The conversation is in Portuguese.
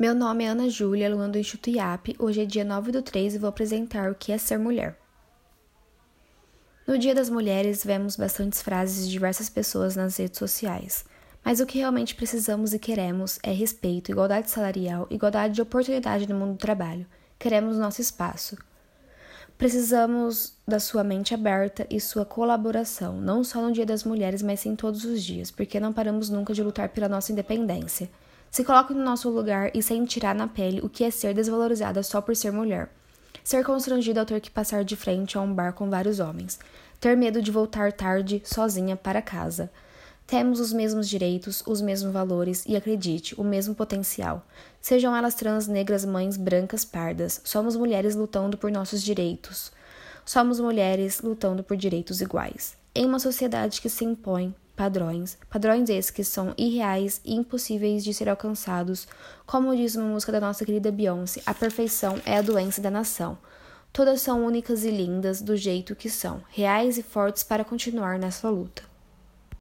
Meu nome é Ana Júlia, aluna do Instituto IAP. Hoje é dia 9 do 3 e vou apresentar o que é ser mulher. No Dia das Mulheres, vemos bastantes frases de diversas pessoas nas redes sociais. Mas o que realmente precisamos e queremos é respeito, igualdade salarial, igualdade de oportunidade no mundo do trabalho. Queremos nosso espaço. Precisamos da sua mente aberta e sua colaboração, não só no Dia das Mulheres, mas sim todos os dias, porque não paramos nunca de lutar pela nossa independência. Se coloque no nosso lugar e sem tirar na pele o que é ser desvalorizada só por ser mulher. Ser constrangida ao ter que passar de frente a um bar com vários homens. Ter medo de voltar tarde sozinha para casa. Temos os mesmos direitos, os mesmos valores e, acredite, o mesmo potencial. Sejam elas trans, negras, mães, brancas, pardas, somos mulheres lutando por nossos direitos. Somos mulheres lutando por direitos iguais. Em uma sociedade que se impõe padrões, padrões esses que são irreais e impossíveis de ser alcançados. Como diz uma música da nossa querida Beyoncé, a perfeição é a doença da nação. Todas são únicas e lindas do jeito que são, reais e fortes para continuar nessa luta.